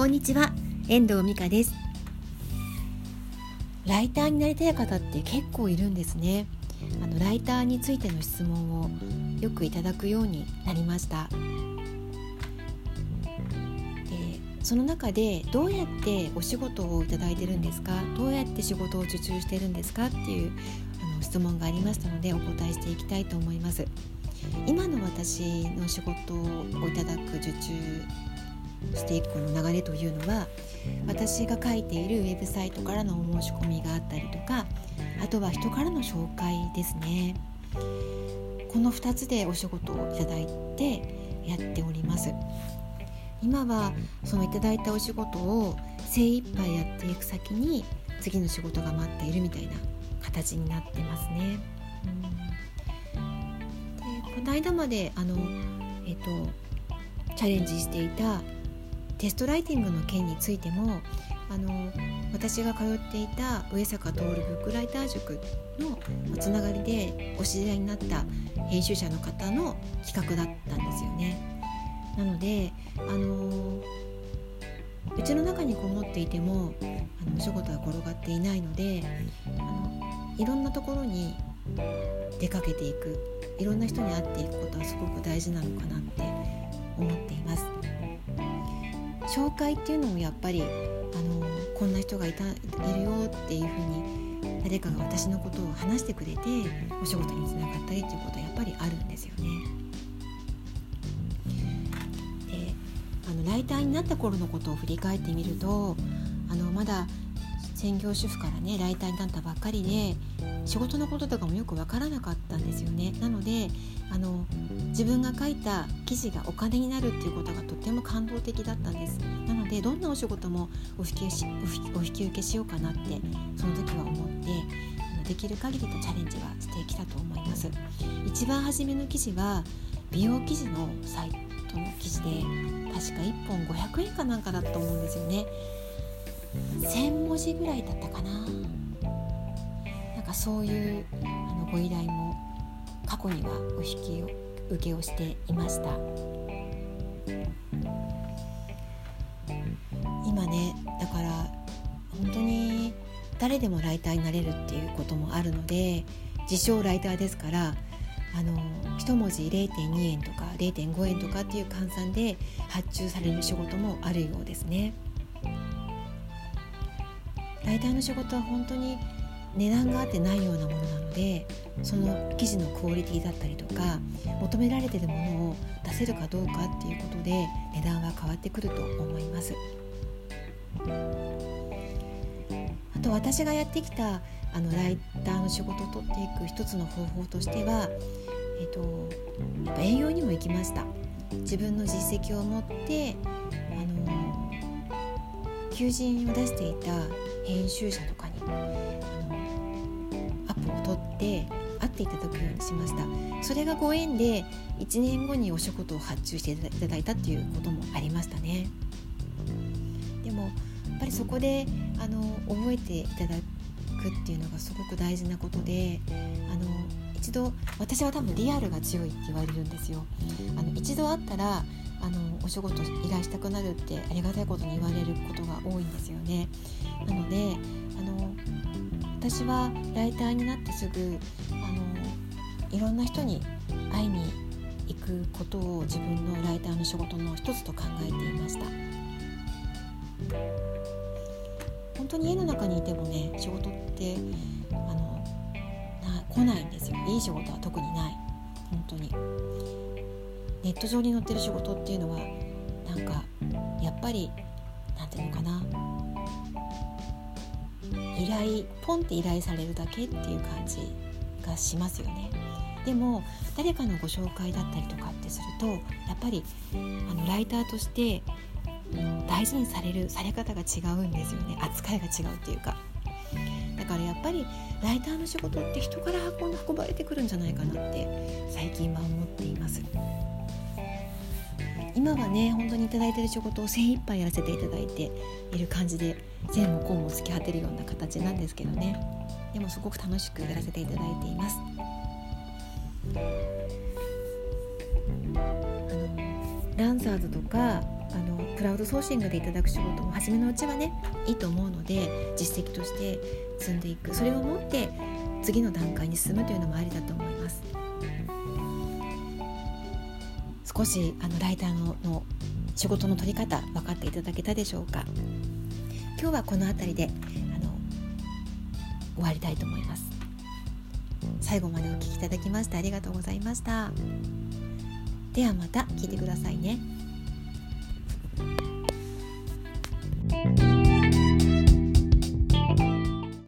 こんにちは。遠藤美香です。ライターになりたい方って結構いるんですね。あのライターについての質問をよくいただくようになりました。でその中でどうやってお仕事をいただいてるんですか？どうやって仕事を受注してるんですか？っていうあの質問がありましたのでお答えしていきたいと思います。今の私の仕事をいただく受注していくこの流れというのは私が書いているウェブサイトからのお申し込みがあったりとかあとは人からの紹介ですね。この2つでお仕事をいただいてやっております。今はそのいただいたお仕事を精一杯やっていく先に次の仕事が待っているみたいな形になってますね。でこの間まであの、えっと、チャレンジしていたテストライティングの件についてもあの私が通っていた上坂徹ブックライター塾のつながりでお知り合いになった編集者の方の企画だったんですよね。なのであのうちの中にこもっていてもあのお仕事は転がっていないのであのいろんなところに出かけていくいろんな人に会っていくことはすごく大事なのかなって思っています。紹介っていうのもやっぱりあのこんな人がいたいるよっていうふうに誰かが私のことを話してくれてお仕事につながったりっていうことはやっぱりあるんですよね。であのライターになった頃のことを振り返ってみるとあのまだ専業主婦からねライターになったばっかりで仕事のこととかもよく分からなかったんですよね。なのであの自分が書いた記事がお金になるっていうことがとっても感動的だったんです。なのでどんなお仕事もお引きしお引き受けしようかなってその時は思ってできる限りとチャレンジはしてきたと思います。一番初めの記事は美容記事のサイトの記事で確か1本500円かなんかだと思うんですよね。1000文字ぐらいだったかななんかそういうあのご依頼も過去にはお引き受けをしていました今ねだから本当に誰でもライターになれるっていうこともあるので自称ライターですからあの1文字0.2円とか0.5円とかっていう換算で発注される仕事もあるようですね。ライターの仕事は本当に値段があってないようなものなのでその記事のクオリティだったりとか求められてるものを出せるかどうかっていうことで値段は変わってくると思います。あと私がやってきたあのライターの仕事を取っていく一つの方法としては、えーと、やっぱ営業にも行きました。自分の実績を持ってあの求人を出していた編集者とかにアポを取って会っていただくようにしました。それがご縁で1年後にお仕事を発注していただいたっていうこともありましたね。でもやっぱりそこであの覚えていただくっていうのがすごく大事なことであの一度私は多分リアルが強いって言われるんですよ。あの一度会ったらあのお仕事依頼したくなるってありがたいことに言われることが多いんですよね。なのであの私はライターになってすぐあのいろんな人に会いに行くことを自分のライターの仕事の一つと考えていました。本当に家の中にいてもね仕事ってあのな来ないんですよいい仕事は特にないネット上に載ってる仕事っていうのはなんかやっぱり何ていうのかな依頼ポンって依頼されるだけっていう感じがしますよね。でも誰かのご紹介だったりとかってするとやっぱりあのライターとして、大事にされるされ方が違うんですよね扱いが違うっていうか。だからやっぱりライターの仕事って人から運ん運ばれてくるんじゃないかなって最近は思っています。今はね本当に頂いてる仕事を精一杯やらせていただいている感じで全もこうも突き果てるような形なんですけどね。でもすごく楽しくやらせていただいています。あのランサーズとかあのクラウドソーシングでいただく仕事も初めのうちはねいいと思うので実績として積んでいく。それを持って次の段階に進むというのもありだと思います。少しあのライターのの仕事の取り方分かっていただけたでしょうか？今日はこの辺りであの終わりたいと思います。最後までお聴きいただきましてありがとうございました。ではまた聞いてくださいね。